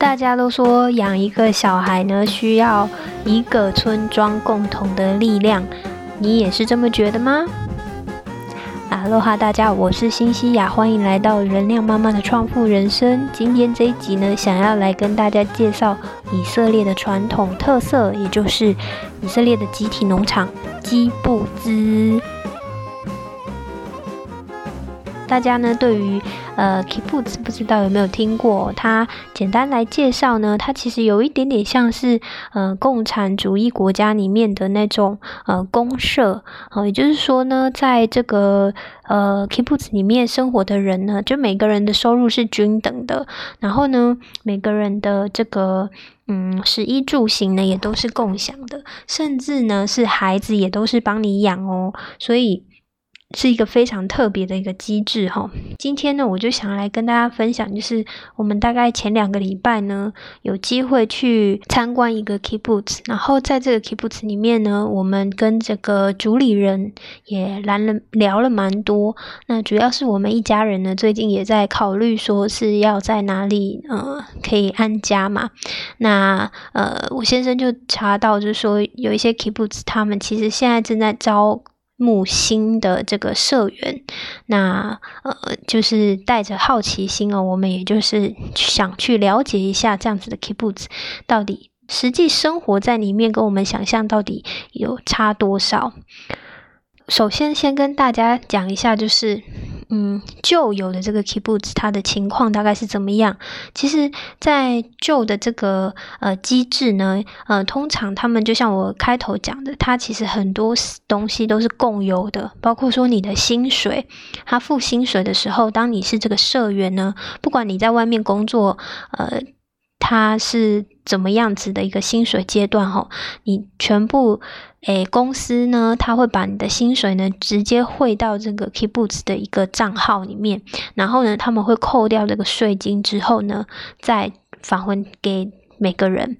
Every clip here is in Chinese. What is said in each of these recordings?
大家都说养一个小孩呢，需要一个村庄共同的力量，你也是这么觉得吗？哈喽哈，大家，我是新西亚，欢迎来到人亮妈妈的创富人生。今天这一集呢，想要来跟大家介绍以色列的传统特色，也就是以色列的集体农场基布兹。大家呢，对于呃 kibbutz 不知道有没有听过？它简单来介绍呢，它其实有一点点像是呃共产主义国家里面的那种呃公社，呃，也就是说呢，在这个呃 kibbutz 里面生活的人呢，就每个人的收入是均等的，然后呢，每个人的这个嗯食衣住行呢也都是共享的，甚至呢是孩子也都是帮你养哦，所以。是一个非常特别的一个机制哈。今天呢，我就想来跟大家分享，就是我们大概前两个礼拜呢，有机会去参观一个 kibbutz，然后在这个 kibbutz 里面呢，我们跟这个主理人也谈了聊了蛮多。那主要是我们一家人呢，最近也在考虑说是要在哪里呃可以安家嘛。那呃，我先生就查到，就是说有一些 kibbutz，他们其实现在正在招。木星的这个社员，那呃，就是带着好奇心哦，我们也就是想去了解一下这样子的 kibbutz 到底实际生活在里面跟我们想象到底有差多少。首先，先跟大家讲一下，就是。嗯，旧有的这个 kibbutz 它的情况大概是怎么样？其实，在旧的这个呃机制呢，呃，通常他们就像我开头讲的，它其实很多东西都是共有的，包括说你的薪水，他付薪水的时候，当你是这个社员呢，不管你在外面工作，呃。它是怎么样子的一个薪水阶段？哈，你全部诶公司呢，他会把你的薪水呢直接汇到这个 kibbutz 的一个账号里面，然后呢，他们会扣掉这个税金之后呢，再返还给每个人。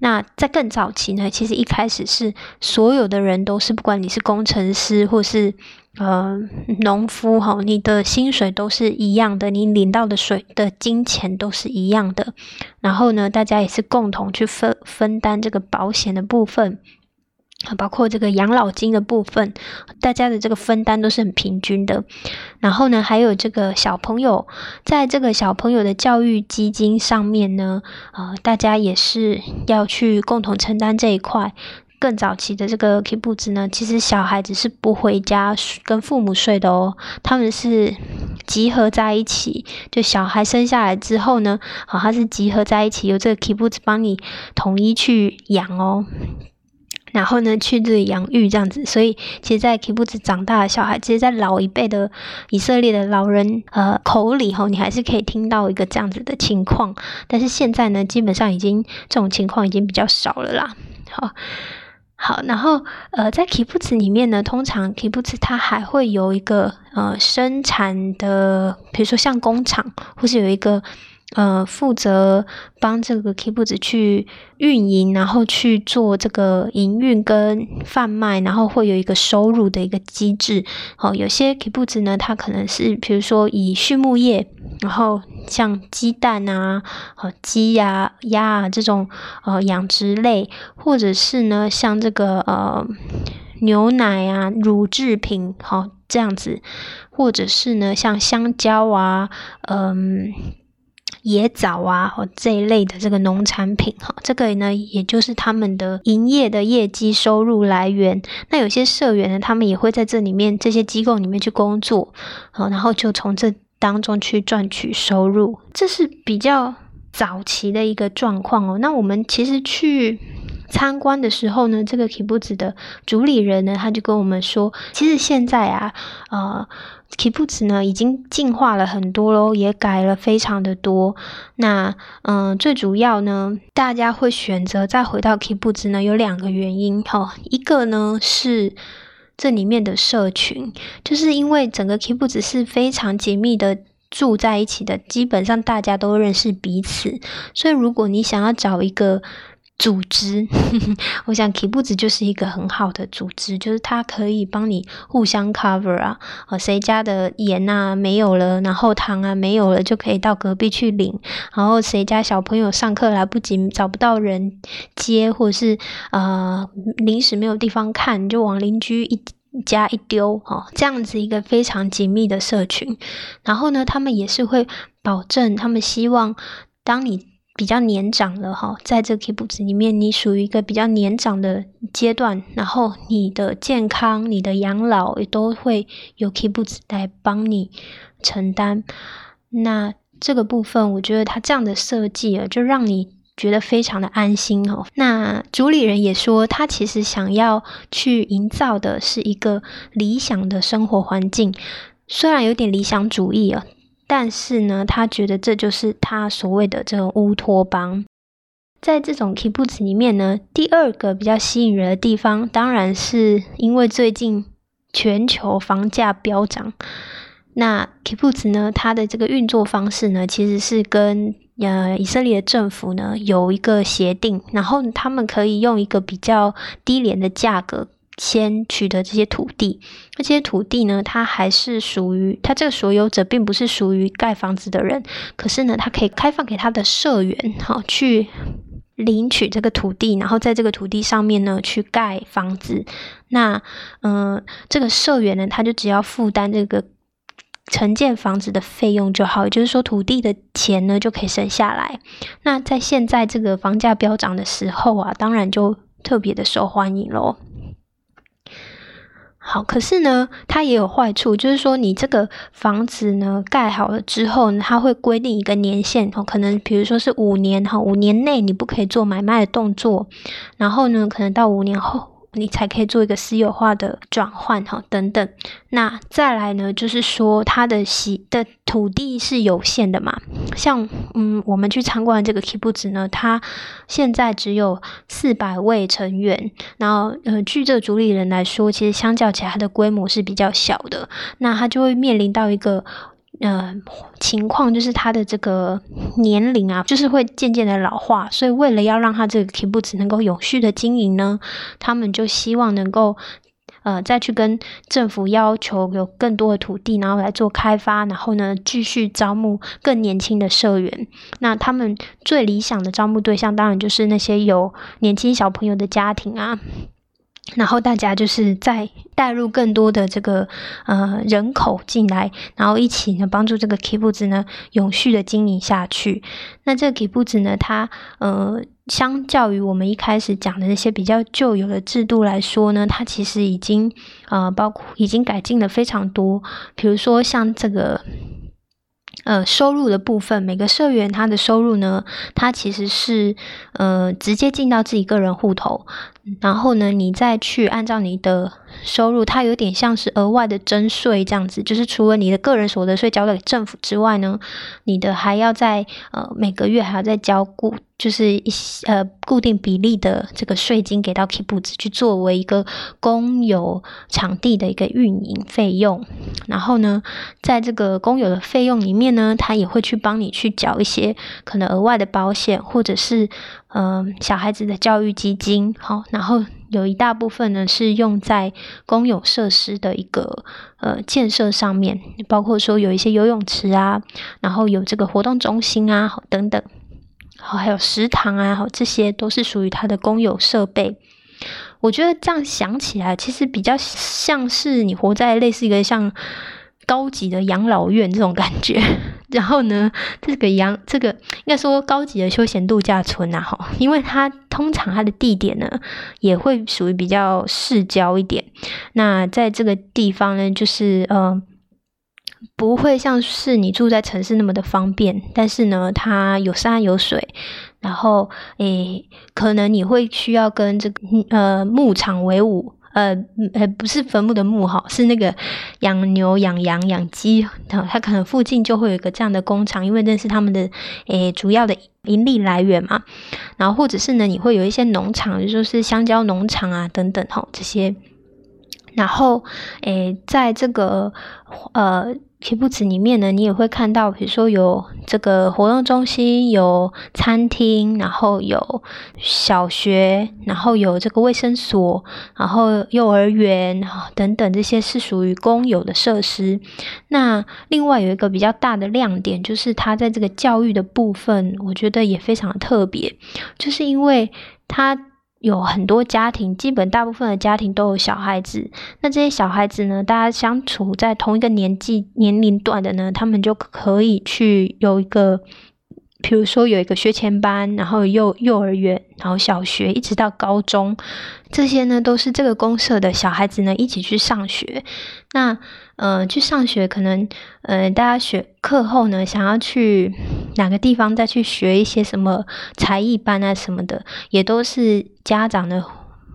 那在更早期呢，其实一开始是所有的人都是，不管你是工程师或是。呃，农夫哈，你的薪水都是一样的，你领到的水的金钱都是一样的。然后呢，大家也是共同去分分担这个保险的部分，包括这个养老金的部分，大家的这个分担都是很平均的。然后呢，还有这个小朋友，在这个小朋友的教育基金上面呢，呃，大家也是要去共同承担这一块。更早期的这个 k i b b u z 呢，其实小孩子是不回家跟父母睡的哦，他们是集合在一起，就小孩生下来之后呢，好，他是集合在一起，由这个 k i b b u z 帮你统一去养哦，然后呢去这里养育这样子，所以其实，在 k i b b u z 长大的小孩，其实，在老一辈的以色列的老人呃口里吼，你还是可以听到一个这样子的情况，但是现在呢，基本上已经这种情况已经比较少了啦，好。好，然后呃，在 k i b u t z 里面呢，通常 kibbutz 它还会有一个呃生产的，比如说像工厂，或是有一个呃负责帮这个 kibbutz 去运营，然后去做这个营运跟贩卖，然后会有一个收入的一个机制。哦，有些 kibbutz 呢，它可能是比如说以畜牧业。然后像鸡蛋啊、呃鸡呀、鸭啊这种呃养殖类，或者是呢像这个呃牛奶啊、乳制品，好这样子，或者是呢像香蕉啊、嗯野枣啊这一类的这个农产品，哈，这个呢也就是他们的营业的业绩收入来源。那有些社员呢，他们也会在这里面这些机构里面去工作，好，然后就从这。当中去赚取收入，这是比较早期的一个状况哦。那我们其实去参观的时候呢，这个 kibbutz 的主理人呢，他就跟我们说，其实现在啊，呃，kibbutz 呢已经进化了很多喽，也改了非常的多。那嗯，最主要呢，大家会选择再回到 kibbutz 呢，有两个原因哈，一个呢是。这里面的社群，就是因为整个 kibbutz 是非常紧密的住在一起的，基本上大家都认识彼此，所以如果你想要找一个组织，我想 k 布子就是一个很好的组织，就是它可以帮你互相 cover 啊，呃，谁家的盐啊没有了，然后糖啊没有了，就可以到隔壁去领，然后谁家小朋友上课来不及找不到人接，或者是呃临时没有地方看，就往邻居一家一丢，哦，这样子一个非常紧密的社群，然后呢，他们也是会保证，他们希望当你。比较年长了哈，在这个 K 布子里面，你属于一个比较年长的阶段，然后你的健康、你的养老也都会有 Keep 子来帮你承担。那这个部分，我觉得他这样的设计啊，就让你觉得非常的安心哦。那主理人也说，他其实想要去营造的是一个理想的生活环境，虽然有点理想主义啊。但是呢，他觉得这就是他所谓的这种乌托邦。在这种 k i b u t 里面呢，第二个比较吸引人的地方，当然是因为最近全球房价飙涨。那 k i b u t 呢，它的这个运作方式呢，其实是跟呃以色列政府呢有一个协定，然后他们可以用一个比较低廉的价格。先取得这些土地，那这些土地呢，它还是属于它这个所有者，并不是属于盖房子的人。可是呢，它可以开放给他的社员，好去领取这个土地，然后在这个土地上面呢去盖房子。那嗯，这个社员呢，他就只要负担这个承建房子的费用就好，也就是说，土地的钱呢就可以省下来。那在现在这个房价飙涨的时候啊，当然就特别的受欢迎喽。好，可是呢，它也有坏处，就是说你这个房子呢盖好了之后，它会规定一个年限，哦，可能比如说是五年，哈，五年内你不可以做买卖的动作，然后呢，可能到五年后。你才可以做一个私有化的转换哈，等等。那再来呢，就是说它的洗的土地是有限的嘛。像嗯，我们去参观这个 k i b u t 呢，它现在只有四百位成员。然后呃，据这个主理人来说，其实相较起来，它的规模是比较小的。那它就会面临到一个。呃，情况就是他的这个年龄啊，就是会渐渐的老化，所以为了要让他这个 Kibuts 能够永续的经营呢，他们就希望能够呃再去跟政府要求有更多的土地，然后来做开发，然后呢继续招募更年轻的社员。那他们最理想的招募对象，当然就是那些有年轻小朋友的家庭啊。然后大家就是再带入更多的这个呃人口进来，然后一起呢帮助这个 k 布子呢永续的经营下去。那这个 k 布子呢，它呃相较于我们一开始讲的那些比较旧有的制度来说呢，它其实已经呃包括已经改进了非常多。比如说像这个。呃，收入的部分，每个社员他的收入呢，他其实是呃直接进到自己个人户头，然后呢，你再去按照你的收入，它有点像是额外的征税这样子，就是除了你的个人所得税交给政府之外呢，你的还要在呃每个月还要再交固。就是一些呃固定比例的这个税金给到 k i b u t 去作为一个公有场地的一个运营费用，然后呢，在这个公有的费用里面呢，他也会去帮你去缴一些可能额外的保险，或者是嗯小孩子的教育基金，好，然后有一大部分呢是用在公有设施的一个呃建设上面，包括说有一些游泳池啊，然后有这个活动中心啊等等。好，还有食堂啊，好，这些都是属于它的公有设备。我觉得这样想起来，其实比较像是你活在类似一个像高级的养老院这种感觉。然后呢，这个养这个应该说高级的休闲度假村啊，哈，因为它通常它的地点呢也会属于比较市郊一点。那在这个地方呢，就是呃。不会像是你住在城市那么的方便，但是呢，它有山有水，然后诶，可能你会需要跟这个呃牧场为伍，呃呃，不是坟墓的墓哈，是那个养牛、养羊、养鸡，它可能附近就会有一个这样的工厂，因为那是他们的诶主要的盈利来源嘛。然后或者是呢，你会有一些农场，就说是香蕉农场啊等等哈这些。然后，诶，在这个呃。皮布茨里面呢，你也会看到，比如说有这个活动中心，有餐厅，然后有小学，然后有这个卫生所，然后幼儿园等等，这些是属于公有的设施。那另外有一个比较大的亮点，就是它在这个教育的部分，我觉得也非常特别，就是因为它。有很多家庭，基本大部分的家庭都有小孩子。那这些小孩子呢，大家相处在同一个年纪年龄段的呢，他们就可以去有一个。比如说有一个学前班，然后幼幼儿园，然后小学，一直到高中，这些呢都是这个公社的小孩子呢一起去上学。那呃去上学，可能呃大家学课后呢想要去哪个地方再去学一些什么才艺班啊什么的，也都是家长的。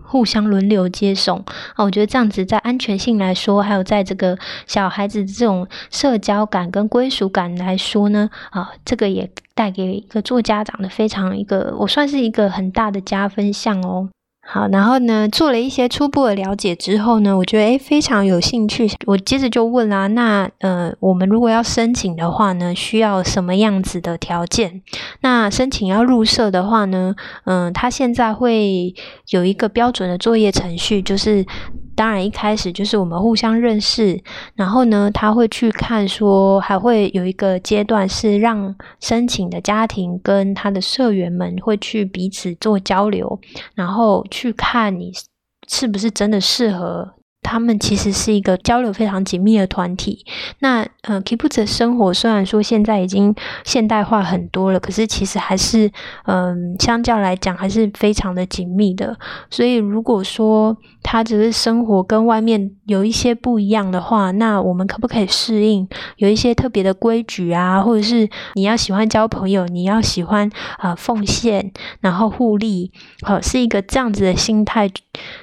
互相轮流接送啊，我觉得这样子在安全性来说，还有在这个小孩子这种社交感跟归属感来说呢，啊，这个也带给一个做家长的非常一个，我算是一个很大的加分项哦。好，然后呢，做了一些初步的了解之后呢，我觉得诶非常有兴趣。我接着就问啦，那呃，我们如果要申请的话呢，需要什么样子的条件？那申请要入社的话呢，嗯，他现在会有一个标准的作业程序，就是。当然，一开始就是我们互相认识，然后呢，他会去看说，还会有一个阶段是让申请的家庭跟他的社员们会去彼此做交流，然后去看你是不是真的适合。他们其实是一个交流非常紧密的团体。那呃，Kibbutz 的生活虽然说现在已经现代化很多了，可是其实还是嗯，相较来讲还是非常的紧密的。所以如果说他只是生活跟外面有一些不一样的话，那我们可不可以适应有一些特别的规矩啊？或者是你要喜欢交朋友，你要喜欢啊奉献，然后互利，好是一个这样子的心态，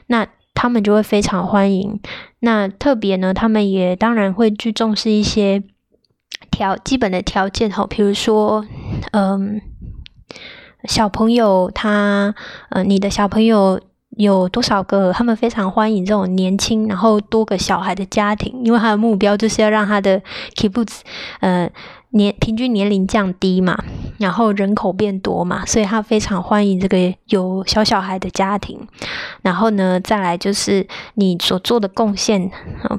那。他们就会非常欢迎。那特别呢，他们也当然会去重视一些条基本的条件哈，比如说，嗯，小朋友他，呃，你的小朋友有多少个？他们非常欢迎这种年轻然后多个小孩的家庭，因为他的目标就是要让他的 kibbutz，呃。年平均年龄降低嘛，然后人口变多嘛，所以他非常欢迎这个有小小孩的家庭。然后呢，再来就是你所做的贡献，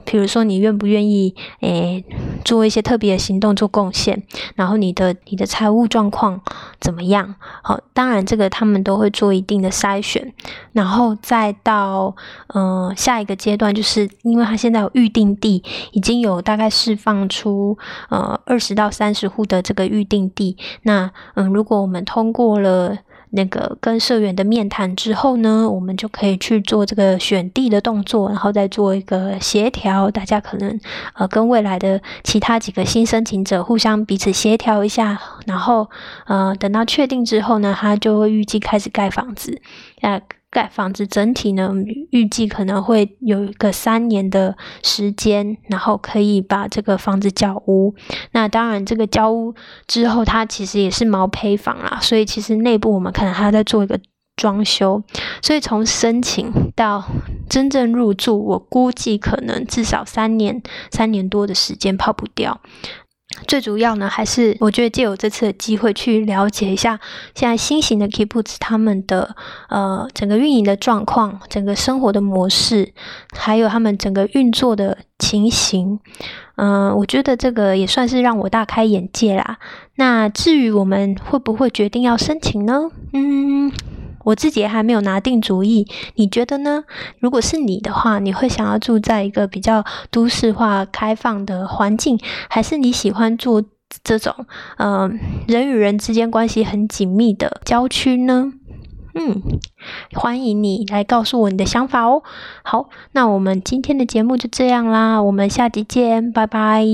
比如说你愿不愿意诶做一些特别的行动做贡献，然后你的你的财务状况怎么样？好，当然这个他们都会做一定的筛选，然后再到嗯下一个阶段，就是因为他现在有预定地，已经有大概释放出呃二十到三。三十户的这个预定地，那嗯，如果我们通过了那个跟社员的面谈之后呢，我们就可以去做这个选地的动作，然后再做一个协调，大家可能呃跟未来的其他几个新申请者互相彼此协调一下，然后呃等到确定之后呢，他就会预计开始盖房子，那。盖房子整体呢，预计可能会有一个三年的时间，然后可以把这个房子交屋。那当然，这个交屋之后，它其实也是毛坯房啦，所以其实内部我们可能还要再做一个装修。所以从申请到真正入住，我估计可能至少三年、三年多的时间跑不掉。最主要呢，还是我觉得借有这次的机会去了解一下现在新型的 Kibbutz 他们的呃整个运营的状况、整个生活的模式，还有他们整个运作的情形。嗯，我觉得这个也算是让我大开眼界啦。那至于我们会不会决定要申请呢？嗯。我自己还没有拿定主意，你觉得呢？如果是你的话，你会想要住在一个比较都市化、开放的环境，还是你喜欢住这种嗯人与人之间关系很紧密的郊区呢？嗯，欢迎你来告诉我你的想法哦。好，那我们今天的节目就这样啦，我们下集见，拜拜。